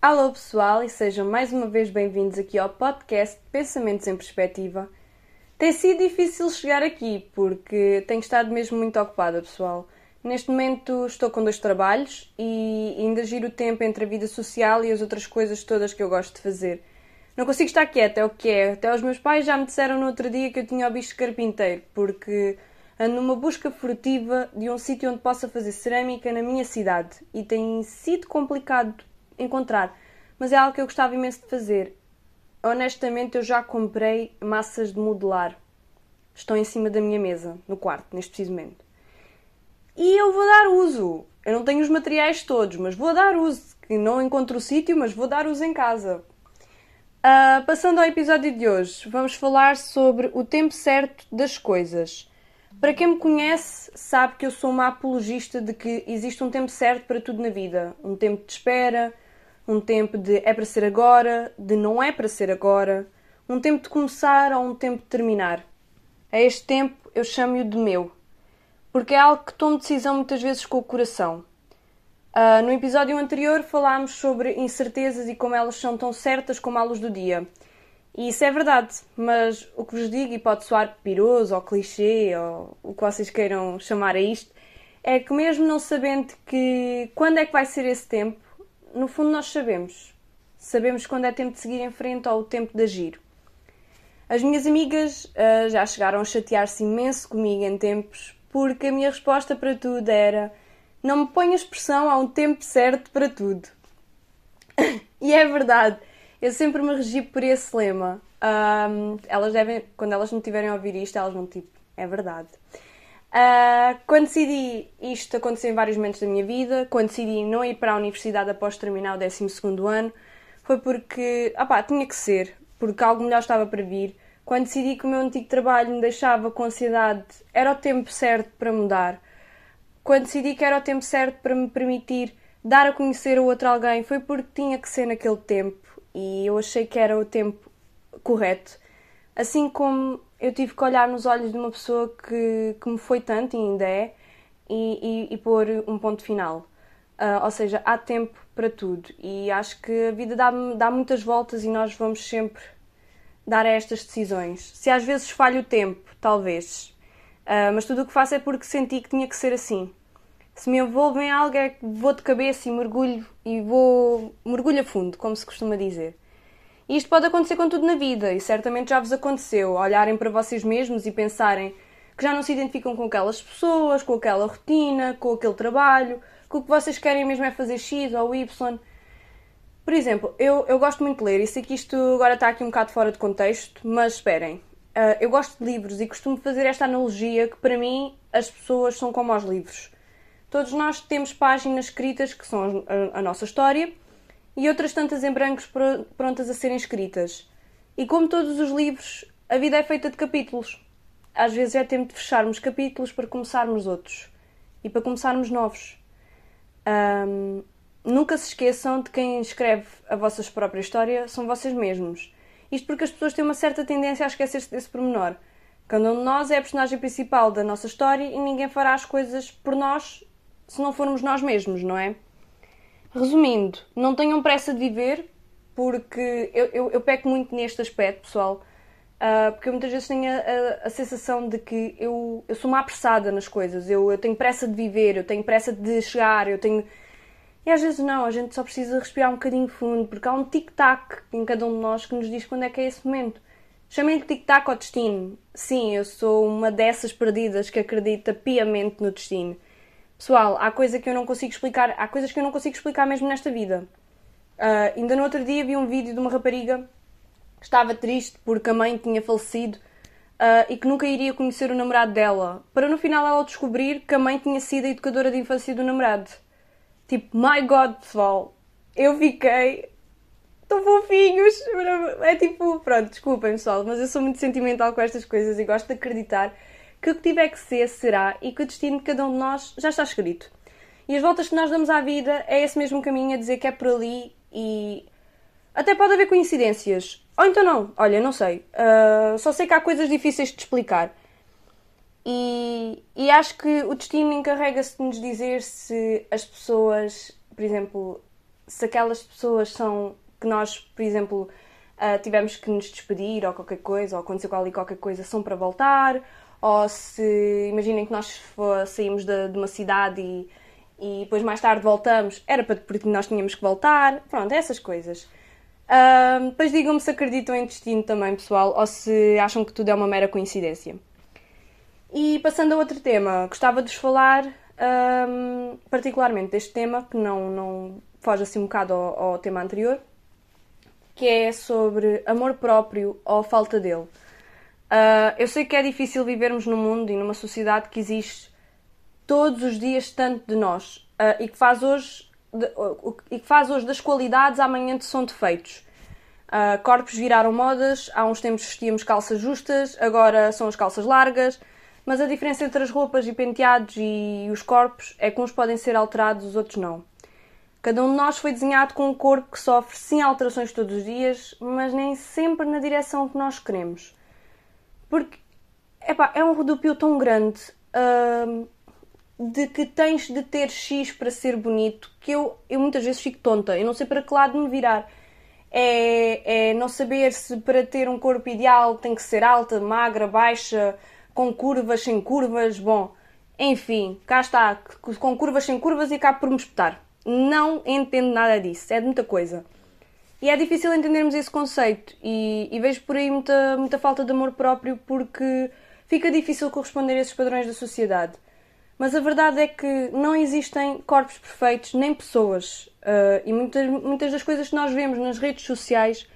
Alô pessoal e sejam mais uma vez bem-vindos aqui ao podcast Pensamentos em Perspectiva. Tem sido difícil chegar aqui porque tenho estado mesmo muito ocupada, pessoal. Neste momento estou com dois trabalhos e ainda giro o tempo entre a vida social e as outras coisas todas que eu gosto de fazer. Não consigo estar quieta, é o que é. Até os meus pais já me disseram no outro dia que eu tinha o bicho carpinteiro, porque ando numa busca furtiva de um sítio onde possa fazer cerâmica na minha cidade e tem sido complicado encontrar, mas é algo que eu gostava imenso de fazer. Honestamente, eu já comprei massas de modelar. Estão em cima da minha mesa, no quarto, neste preciso momento. E eu vou dar uso. Eu não tenho os materiais todos, mas vou dar uso. Que não encontro o sítio, mas vou dar uso em casa. Uh, passando ao episódio de hoje, vamos falar sobre o tempo certo das coisas. Para quem me conhece, sabe que eu sou uma apologista de que existe um tempo certo para tudo na vida. Um tempo de espera, um tempo de é para ser agora, de não é para ser agora, um tempo de começar ou um tempo de terminar. A este tempo eu chamo-o de meu, porque é algo que tomo decisão muitas vezes com o coração. Uh, no episódio anterior falámos sobre incertezas e como elas são tão certas como a luz do dia. E isso é verdade, mas o que vos digo, e pode soar piroso ou clichê ou o que vocês queiram chamar a isto, é que mesmo não sabendo que quando é que vai ser esse tempo, no fundo, nós sabemos. Sabemos quando é tempo de seguir em frente ou o tempo de agir. As minhas amigas uh, já chegaram a chatear-se imenso comigo em tempos, porque a minha resposta para tudo era: não me ponhas pressão, há um tempo certo para tudo. e é verdade, eu sempre me regi por esse lema. Um, elas devem, quando elas me tiverem a ouvir isto, elas vão tipo: é verdade. Uh, quando decidi, isto aconteceu em vários momentos da minha vida, quando decidi não ir para a universidade após terminar o 12 ano, foi porque, opá, tinha que ser, porque algo melhor estava para vir. Quando decidi que o meu antigo trabalho me deixava com ansiedade, era o tempo certo para mudar. Quando decidi que era o tempo certo para me permitir dar a conhecer a outro alguém, foi porque tinha que ser naquele tempo e eu achei que era o tempo correto. Assim como eu tive que olhar nos olhos de uma pessoa que, que me foi tanto e ainda é e, e, e pôr um ponto final. Uh, ou seja, há tempo para tudo e acho que a vida dá, dá muitas voltas e nós vamos sempre dar a estas decisões. Se às vezes falha o tempo, talvez, uh, mas tudo o que faço é porque senti que tinha que ser assim. Se me envolvo em algo é que vou de cabeça e mergulho e vou mergulho a fundo, como se costuma dizer. E isto pode acontecer com tudo na vida, e certamente já vos aconteceu, olharem para vocês mesmos e pensarem que já não se identificam com aquelas pessoas, com aquela rotina, com aquele trabalho, que o que vocês querem mesmo é fazer X ou Y. Por exemplo, eu, eu gosto muito de ler, e sei que isto agora está aqui um bocado fora de contexto, mas esperem. Uh, eu gosto de livros e costumo fazer esta analogia que para mim as pessoas são como os livros. Todos nós temos páginas escritas que são a, nossa história e outras tantas em brancos prontas a serem escritas. E como todos os livros, a vida é feita de capítulos. Às vezes é tempo de fecharmos capítulos para começarmos outros e para começarmos novos. Um, nunca se esqueçam de quem escreve a vossa própria história são vocês mesmos. Isto porque as pessoas têm uma certa tendência a esquecer-se desse pormenor. Cada um de nós é a personagem principal da nossa história e ninguém fará as coisas por nós se não formos nós mesmos, não é? Resumindo, não tenham pressa de viver, porque eu, eu, eu peco muito neste aspecto, pessoal, uh, porque eu muitas vezes tenho a, a, a, sensação de que eu, eu sou uma apressada nas coisas, eu, eu tenho pressa de viver, eu tenho pressa de chegar, eu tenho. E às vezes não, a gente só precisa respirar um bocadinho fundo, porque há um tic-tac em cada um de nós que nos diz quando é que é esse momento. Chamem-lhe tic-tac ao destino. Sim, eu sou uma dessas perdidas que acredita piamente no destino. Pessoal, há coisa que eu não consigo explicar, há coisas que eu não consigo explicar mesmo nesta vida. Uh, ainda no outro dia vi um vídeo de uma rapariga que estava triste porque a mãe tinha falecido uh, e que nunca iria conhecer o namorado dela, para no final ela descobrir que a mãe tinha sido a educadora de infância do namorado. Tipo, my god, pessoal, eu fiquei tão fofinhos. É tipo, pronto, desculpem pessoal, mas eu sou muito sentimental com estas coisas e gosto de acreditar que o que tiver que ser será e que o destino de cada um de nós já está escrito. E as voltas que nós damos à vida é esse mesmo caminho a dizer que é por ali e até pode haver coincidências. Ou então não, olha, não sei. Uh, só sei que há coisas difíceis de explicar. E E, acho que o destino encarrega-se de nos dizer se as pessoas, por exemplo, se aquelas pessoas são que nós, por exemplo, uh, tivemos que nos despedir ou qualquer coisa, ou aconteceu ali qualquer coisa, são para voltar, ou se imaginem que nós saímos de, de uma cidade e, e depois mais tarde voltamos, era para, porque nós tínhamos que voltar, pronto, essas coisas. Depois digam-me se acreditam em destino também, pessoal, ou se acham que tudo é uma mera coincidência. E passando a outro tema, gostava de vos falar um, particularmente deste tema, que não, não foge assim um bocado ao, ao tema anterior, que é sobre amor próprio ou falta dele. Uh, eu sei que é difícil vivermos num mundo e numa sociedade que existe todos os dias tanto de nós uh, e, que faz hoje de, uh, e que faz hoje das qualidades amanhã são defeitos. Uh, corpos viraram modas, há uns tempos vestíamos calças justas, agora são as calças largas, mas a diferença entre as roupas e penteados e os corpos é que uns podem ser alterados, os outros não. Cada um de nós foi desenhado com um corpo que sofre sim alterações todos os dias, mas nem sempre na direção que nós queremos. Porque epá, é um rodopio tão grande uh, de que tens de ter X para ser bonito que eu, eu muitas vezes fico tonta. Eu não sei para que lado me virar. É, é não saber se para ter um corpo ideal tem que ser alta, magra, baixa, com curvas, sem curvas. Bom, enfim, cá está, com curvas, sem curvas e cá por me espetar não entendo nada disso, é de muita coisa. E é difícil entendermos esse conceito e, e, vejo por aí muita, muita falta de amor próprio porque fica difícil corresponder a esses padrões da sociedade. Mas a verdade é que não existem corpos perfeitos nem pessoas. Uh, e muitas, muitas das coisas que nós vemos nas redes sociais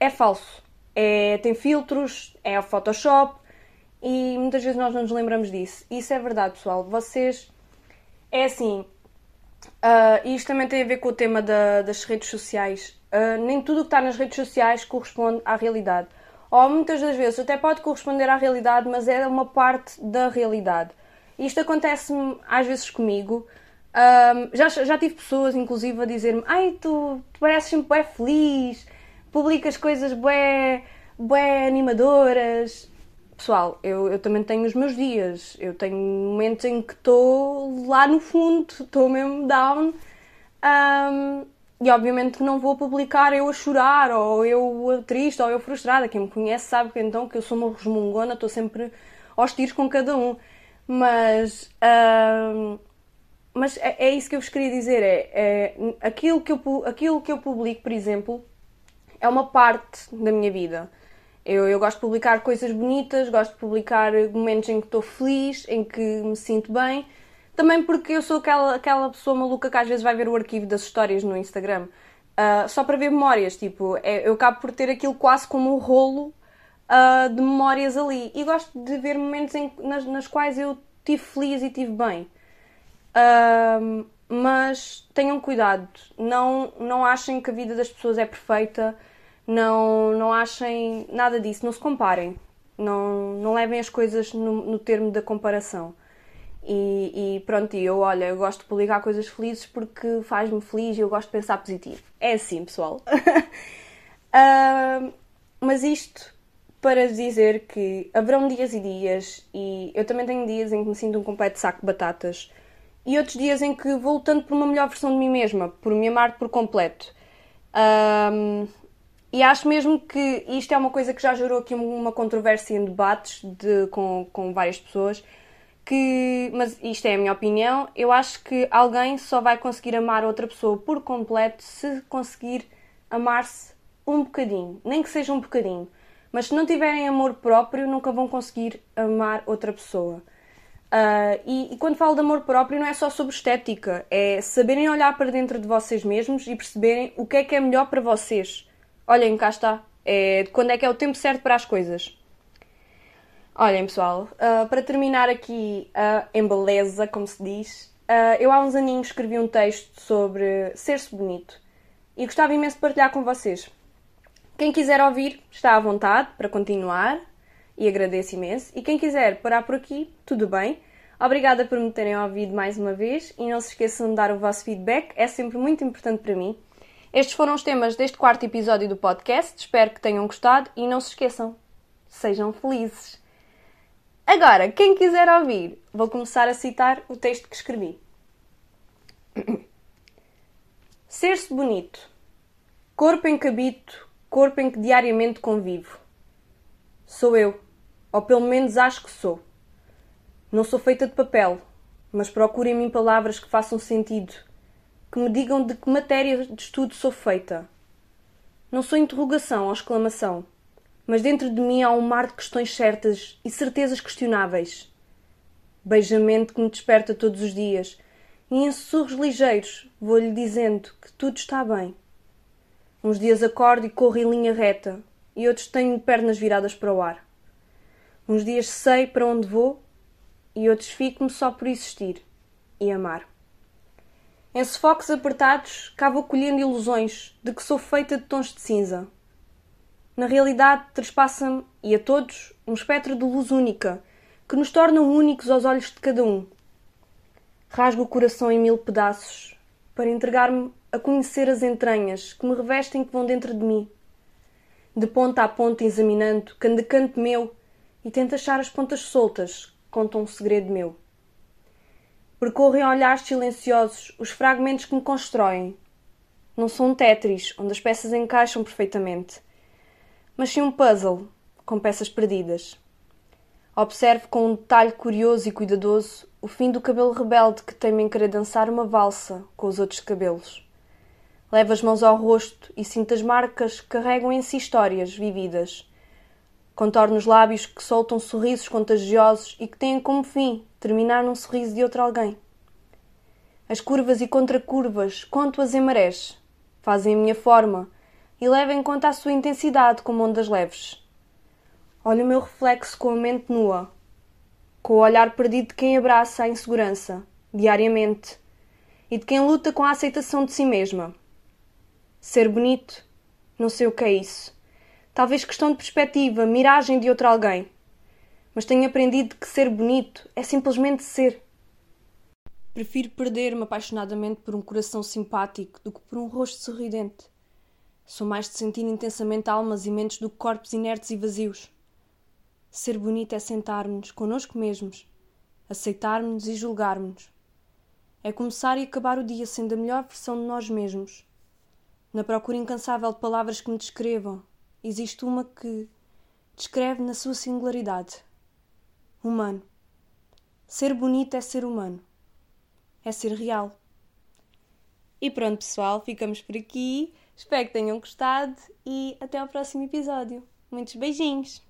é falso. É, tem filtros, é o Photoshop e muitas vezes nós não nos lembramos disso. Isso é verdade, pessoal. Vocês. É assim, Uh, e isto também tem a ver com o tema da, das redes sociais. Uh, nem tudo o que está nas redes sociais corresponde à realidade. Ou muitas das vezes até pode corresponder à realidade, mas é uma parte da realidade. Isto acontece às vezes comigo. Uh, já, já tive pessoas, inclusive, a dizer-me: Ai, tu, tu pareces sempre bem feliz, publicas coisas bem, bem animadoras. Pessoal, eu, eu também tenho os meus dias. Eu tenho momentos em que estou lá no fundo, estou mesmo down. Um, e obviamente que não vou publicar eu a chorar, ou eu triste, ou eu frustrada. Quem me conhece sabe que então que eu sou uma resmungona, estou sempre aos tiros com cada um. Mas, mas é, é, isso que eu vos queria dizer. É, é, aquilo, que eu, aquilo que eu publico, por exemplo, é uma parte da minha vida. Eu, eu gosto de publicar coisas bonitas, gosto de publicar momentos em que estou feliz, em que me sinto bem. Também porque eu sou aquela, aquela pessoa maluca que às vezes vai ver o arquivo das histórias no Instagram uh, só para ver memórias. Tipo, é, eu acabo por ter aquilo quase como um rolo uh, de memórias ali. E gosto de ver momentos em, nas, nas quais eu estive feliz e estive bem. Uh, mas tenham cuidado, não, não achem que a vida das pessoas é perfeita não, não achem nada disso, não se comparem, não, não levem as coisas no, no termo da comparação. E, e, pronto, eu, olha, eu gosto de publicar coisas felizes porque faz-me feliz e eu gosto de pensar positivo. É assim, pessoal. uh, mas isto para dizer que haverão dias e dias, e eu também tenho dias em que me sinto um completo saco de batatas, e outros dias em que vou lutando por uma melhor versão de mim mesma, por me amar por completo. Uh, e acho mesmo que isto é uma coisa que já gerou aqui uma controvérsia em debates de, com, com várias pessoas. Que, mas isto é a minha opinião. Eu acho que alguém só vai conseguir amar outra pessoa por completo se conseguir amar-se um bocadinho, nem que seja um bocadinho. Mas se não tiverem amor próprio, nunca vão conseguir amar outra pessoa. Uh, e, e, quando falo de amor próprio, não é só sobre estética, é saberem olhar para dentro de vocês mesmos e perceberem o que é que é melhor para vocês olhem, cá está. É, quando é que é o tempo certo para as coisas. Olhem, pessoal, uh, para terminar aqui uh, em beleza, como se diz, uh, eu há uns aninhos escrevi um texto sobre ser-se bonito e gostava imenso de partilhar com vocês. Quem quiser ouvir, está à vontade para continuar e agradeço imenso. E quem quiser parar por aqui, tudo bem. Obrigada por me terem ouvido mais uma vez e não se esqueçam de dar o vosso feedback, é sempre muito importante para mim. Estes foram os temas deste quarto episódio do podcast. Espero que tenham gostado e não se esqueçam, sejam felizes. Agora, quem quiser ouvir, vou começar a citar o texto que escrevi. Ser-se bonito. Corpo em que habito, corpo em que diariamente convivo. Sou eu, ou pelo menos acho que sou. Não sou feita de papel, mas procuro em mim palavras que façam sentido, que me digam de que matéria de estudo sou feita. Não sou interrogação ou exclamação mas dentro de mim há um mar de questões certas e certezas questionáveis. Beijamento que me desperta todos os dias, e em sussurros ligeiros vou-lhe dizendo que tudo está bem. Uns dias acordo e corro em linha reta, e outros tenho pernas viradas para o ar. Uns dias sei para onde vou, e outros fico-me só por existir e amar. Em sufocos apertados, cá vou colhendo ilusões de que sou feita de tons de cinza na realidade trespassa-me, e a todos, um espectro de luz única, que nos torna únicos aos olhos de cada um. Rasgo o coração em mil pedaços, para entregar-me a conhecer as entranhas que me revestem que vão dentro de mim. De ponta a ponta examinando, canto canto meu, e tento achar as pontas soltas que contam um segredo meu. Percorro em olhares silenciosos os fragmentos que me constroem. Não sou um Tetris, onde as peças encaixam perfeitamente mas sim um puzzle com peças perdidas. Observo com um detalhe curioso e cuidadoso o fim do cabelo rebelde que teima em querer dançar uma valsa com os outros cabelos. Levo as mãos ao rosto e sinto as marcas que carregam em si histórias vividas. Contorno os lábios que soltam sorrisos contagiosos e que têm como fim terminar num sorriso de outro alguém. As curvas e contracurvas conto-as em marés, fazem a minha forma, e leva em conta a sua intensidade como ondas leves. Olho o meu reflexo com a mente nua, com o olhar perdido de quem abraça a insegurança, diariamente, e de quem luta com a aceitação de si mesma. Ser bonito? Não sei o que é isso. Talvez questão de perspectiva, miragem de outro alguém. Mas tenho aprendido que ser bonito é simplesmente ser. Prefiro perder-me apaixonadamente por um coração simpático do que por um rosto sorridente. Sou mais de sentir intensamente almas e mentes do que corpos inertes e vazios. Ser bonito é sentarmos-nos connosco mesmos, aceitarmos-nos e julgarmos-nos. É começar e acabar o dia sendo a melhor versão de nós mesmos. Na procura incansável de palavras que me descrevam, existe uma que descreve na sua singularidade. Humano. Ser bonito é ser humano. É ser real. E pronto, pessoal, ficamos por aqui. Espero que tenham gostado e até ao próximo episódio. Muitos beijinhos!